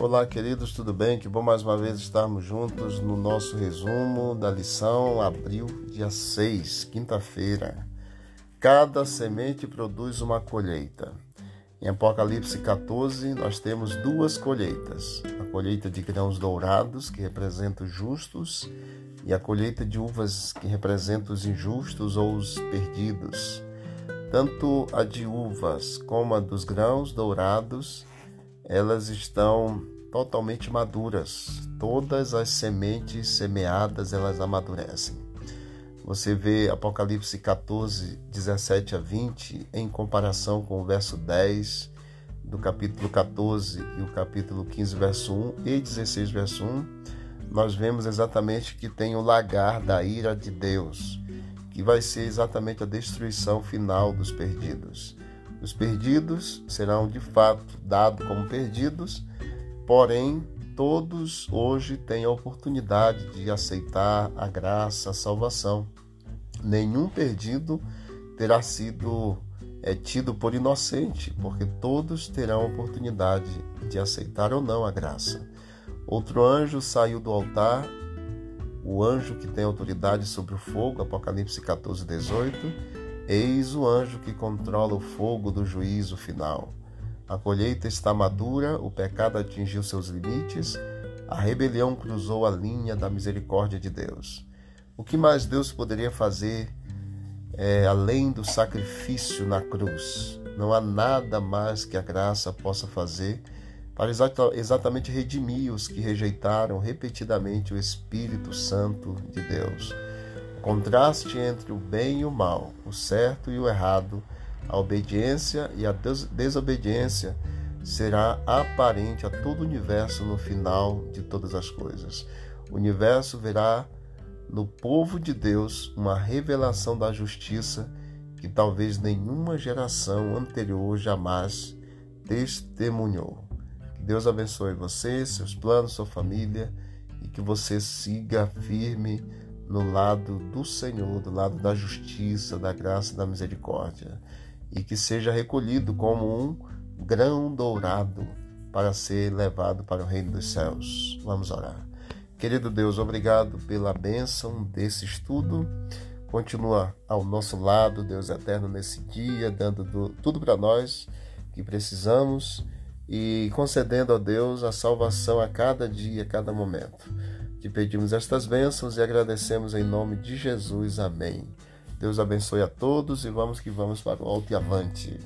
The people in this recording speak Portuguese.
Olá, queridos, tudo bem? Que bom mais uma vez estarmos juntos no nosso resumo da lição abril, dia 6, quinta-feira. Cada semente produz uma colheita. Em Apocalipse 14, nós temos duas colheitas: a colheita de grãos dourados, que representa os justos, e a colheita de uvas, que representa os injustos ou os perdidos. Tanto a de uvas como a dos grãos dourados elas estão totalmente maduras. Todas as sementes semeadas, elas amadurecem. Você vê Apocalipse 14, 17 a 20, em comparação com o verso 10 do capítulo 14 e o capítulo 15, verso 1 e 16, verso 1, nós vemos exatamente que tem o lagar da ira de Deus, que vai ser exatamente a destruição final dos perdidos. Os perdidos serão de fato dados como perdidos, porém todos hoje têm a oportunidade de aceitar a graça, a salvação. Nenhum perdido terá sido é, tido por inocente, porque todos terão a oportunidade de aceitar ou não a graça. Outro anjo saiu do altar, o anjo que tem autoridade sobre o fogo, Apocalipse 14, 18 Eis o anjo que controla o fogo do juízo final. A colheita está madura, o pecado atingiu seus limites, a rebelião cruzou a linha da misericórdia de Deus. O que mais Deus poderia fazer é, além do sacrifício na cruz? Não há nada mais que a graça possa fazer para exatamente redimir os que rejeitaram repetidamente o Espírito Santo de Deus contraste entre o bem e o mal, o certo e o errado, a obediência e a desobediência será aparente a todo o universo no final de todas as coisas. O universo verá no povo de Deus uma revelação da justiça que talvez nenhuma geração anterior jamais testemunhou. Que Deus abençoe você, seus planos, sua família e que você siga firme no lado do Senhor, do lado da justiça, da graça e da misericórdia, e que seja recolhido como um grão dourado para ser levado para o reino dos céus. Vamos orar. Querido Deus, obrigado pela bênção desse estudo. Continua ao nosso lado, Deus eterno, nesse dia, dando do, tudo para nós que precisamos e concedendo a Deus a salvação a cada dia, a cada momento. Te pedimos estas bênçãos e agradecemos em nome de Jesus. Amém. Deus abençoe a todos e vamos que vamos para o alto e avante.